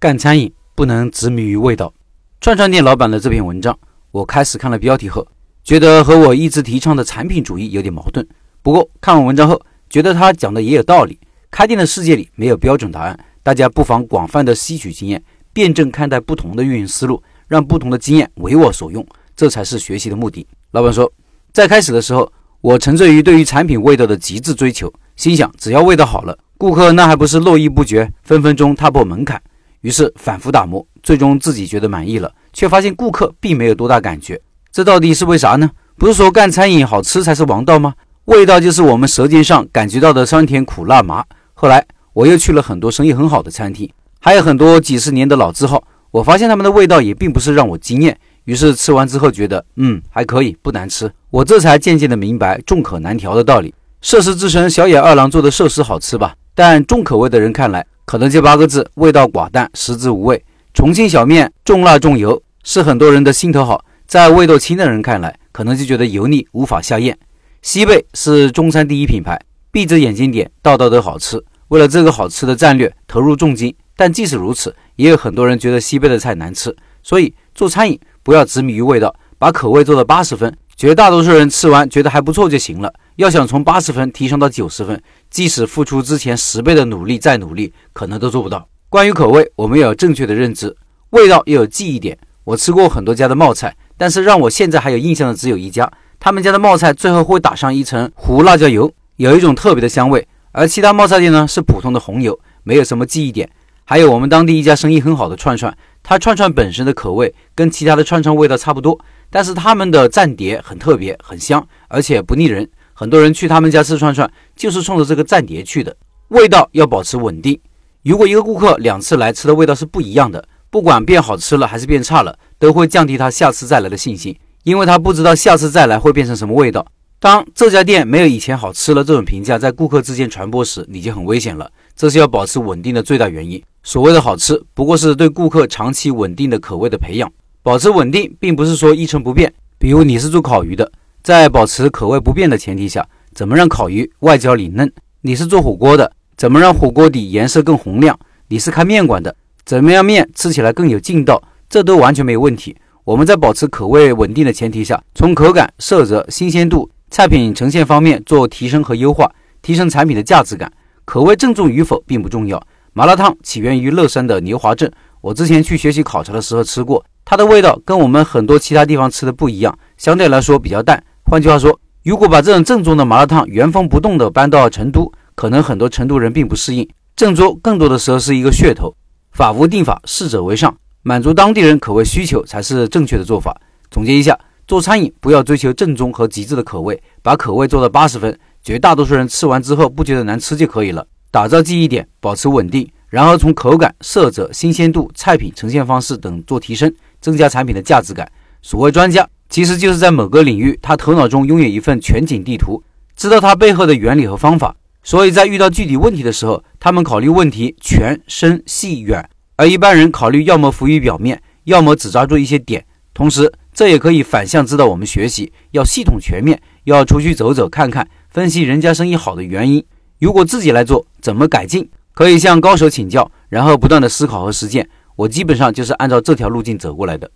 干餐饮不能执迷于味道。串串店老板的这篇文章，我开始看了标题后，觉得和我一直提倡的产品主义有点矛盾。不过看完文章后，觉得他讲的也有道理。开店的世界里没有标准答案，大家不妨广泛的吸取经验，辩证看待不同的运营思路，让不同的经验为我所用，这才是学习的目的。老板说，在开始的时候，我沉醉于对于产品味道的极致追求，心想只要味道好了，顾客那还不是络绎不绝，分分钟踏破门槛。于是反复打磨，最终自己觉得满意了，却发现顾客并没有多大感觉。这到底是为啥呢？不是说干餐饮好吃才是王道吗？味道就是我们舌尖上感觉到的酸甜苦辣麻。后来我又去了很多生意很好的餐厅，还有很多几十年的老字号，我发现他们的味道也并不是让我惊艳。于是吃完之后觉得，嗯，还可以，不难吃。我这才渐渐的明白众口难调的道理。涉世之神小野二郎做的寿司好吃吧？但重口味的人看来，可能就八个字：味道寡淡，食之无味。重庆小面重辣重油，是很多人的心头好。在味道轻的人看来，可能就觉得油腻，无法下咽。西贝是中餐第一品牌，闭着眼睛点，道道都好吃。为了这个好吃的战略，投入重金。但即使如此，也有很多人觉得西贝的菜难吃。所以做餐饮不要执迷于味道，把口味做到八十分，绝大多数人吃完觉得还不错就行了。要想从八十分提升到九十分，即使付出之前十倍的努力再努力，可能都做不到。关于口味，我们要有正确的认知，味道要有记忆点。我吃过很多家的冒菜，但是让我现在还有印象的只有一家，他们家的冒菜最后会打上一层糊辣椒油，有一种特别的香味。而其他冒菜店呢是普通的红油，没有什么记忆点。还有我们当地一家生意很好的串串，它串串本身的口味跟其他的串串味道差不多，但是他们的蘸碟很特别，很香，而且不腻人。很多人去他们家吃串串就是冲着这个蘸碟去的。味道要保持稳定。如果一个顾客两次来吃的味道是不一样的，不管变好吃了还是变差了，都会降低他下次再来的信心，因为他不知道下次再来会变成什么味道。当这家店没有以前好吃了这种评价在顾客之间传播时，你就很危险了。这是要保持稳定的最大原因。所谓的好吃，不过是对顾客长期稳定的口味的培养。保持稳定，并不是说一成不变。比如你是做烤鱼的，在保持口味不变的前提下，怎么让烤鱼外焦里嫩？你是做火锅的，怎么让火锅底颜色更红亮？你是开面馆的，怎么样面吃起来更有劲道？这都完全没有问题。我们在保持口味稳定的前提下，从口感、色泽、新鲜度。菜品呈现方面做提升和优化，提升产品的价值感。口味正宗与否并不重要。麻辣烫起源于乐山的牛华镇，我之前去学习考察的时候吃过，它的味道跟我们很多其他地方吃的不一样，相对来说比较淡。换句话说，如果把这种正宗的麻辣烫原封不动的搬到成都，可能很多成都人并不适应。郑州更多的时候是一个噱头。法无定法，适者为上，满足当地人口味需求才是正确的做法。总结一下。做餐饮不要追求正宗和极致的口味，把口味做到八十分，绝大多数人吃完之后不觉得难吃就可以了。打造记忆点，保持稳定，然后从口感、色泽、新鲜度、菜品呈现方式等做提升，增加产品的价值感。所谓专家，其实就是在某个领域，他头脑中拥有一份全景地图，知道它背后的原理和方法。所以在遇到具体问题的时候，他们考虑问题全、深、细、远，而一般人考虑要么浮于表面，要么只抓住一些点，同时。这也可以反向指导我们学习，要系统全面，要出去走走看看，分析人家生意好的原因。如果自己来做，怎么改进？可以向高手请教，然后不断的思考和实践。我基本上就是按照这条路径走过来的。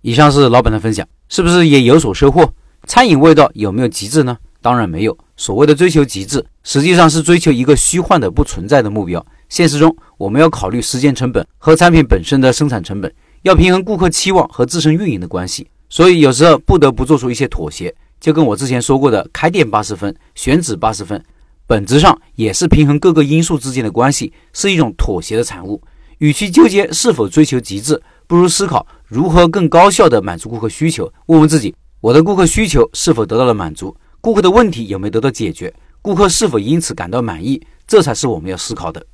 以上是老板的分享，是不是也有所收获？餐饮味道有没有极致呢？当然没有。所谓的追求极致，实际上是追求一个虚幻的不存在的目标。现实中，我们要考虑时间成本和产品本身的生产成本，要平衡顾客期望和自身运营的关系。所以有时候不得不做出一些妥协，就跟我之前说过的，开店八十分，选址八十分，本质上也是平衡各个因素之间的关系，是一种妥协的产物。与其纠结是否追求极致，不如思考如何更高效地满足顾客需求。问问自己，我的顾客需求是否得到了满足？顾客的问题有没有得到解决？顾客是否因此感到满意？这才是我们要思考的。